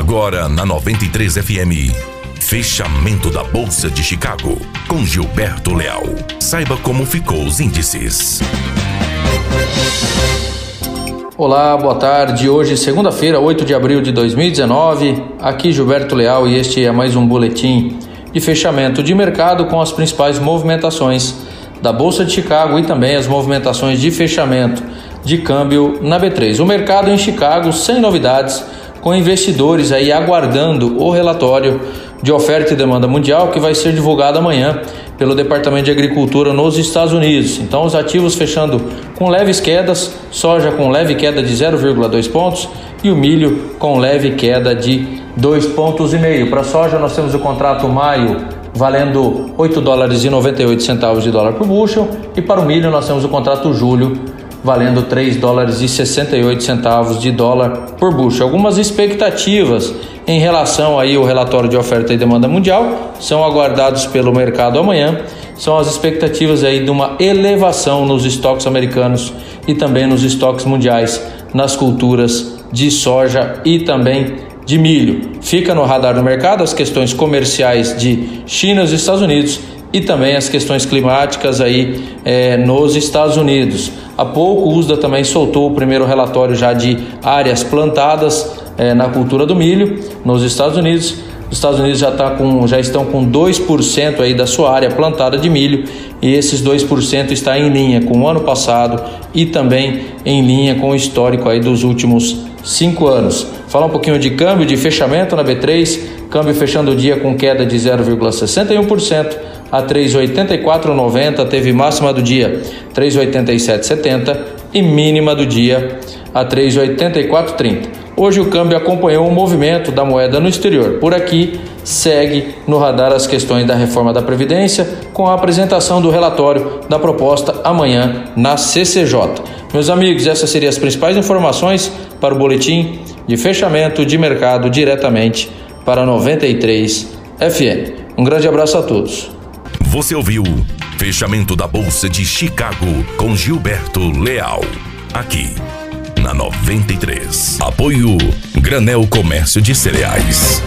Agora na 93 FM. Fechamento da Bolsa de Chicago com Gilberto Leal. Saiba como ficou os índices. Olá, boa tarde. Hoje, segunda-feira, 8 de abril de 2019. Aqui Gilberto Leal e este é mais um boletim de fechamento de mercado com as principais movimentações da Bolsa de Chicago e também as movimentações de fechamento de câmbio na B3. O mercado em Chicago sem novidades, com investidores aí aguardando o relatório de oferta e demanda mundial que vai ser divulgado amanhã pelo Departamento de Agricultura nos Estados Unidos. Então, os ativos fechando com leves quedas, soja com leve queda de 0,2 pontos e o milho com leve queda de 2 pontos e meio. Para soja, nós temos o contrato maio valendo 8 dólares e 98 centavos de dólar por bushel e para o milho nós temos o contrato julho valendo 3 dólares e 68 centavos de dólar por bushel. Algumas expectativas em relação aí ao relatório de oferta e demanda mundial são aguardados pelo mercado amanhã. São as expectativas aí de uma elevação nos estoques americanos e também nos estoques mundiais nas culturas de soja e também de milho. Fica no radar do mercado as questões comerciais de China e os Estados Unidos e também as questões climáticas aí é, nos Estados Unidos. Há pouco o USDA também soltou o primeiro relatório já de áreas plantadas é, na cultura do milho nos Estados Unidos. Os Estados Unidos já, tá com, já estão com 2% aí da sua área plantada de milho e esses 2% está em linha com o ano passado e também em linha com o histórico aí dos últimos cinco anos. Falar um pouquinho de câmbio, de fechamento na B3, câmbio fechando o dia com queda de 0,61% a 3,8490, teve máxima do dia 3,8770 e mínima do dia a 3,8430. Hoje o câmbio acompanhou o movimento da moeda no exterior. Por aqui, segue no radar as questões da reforma da Previdência, com a apresentação do relatório da proposta amanhã na CCJ. Meus amigos, essas seriam as principais informações para o boletim de fechamento de mercado diretamente para 93 FM. Um grande abraço a todos. Você ouviu Fechamento da Bolsa de Chicago com Gilberto Leal. Aqui na 93. Apoio Granel Comércio de Cereais.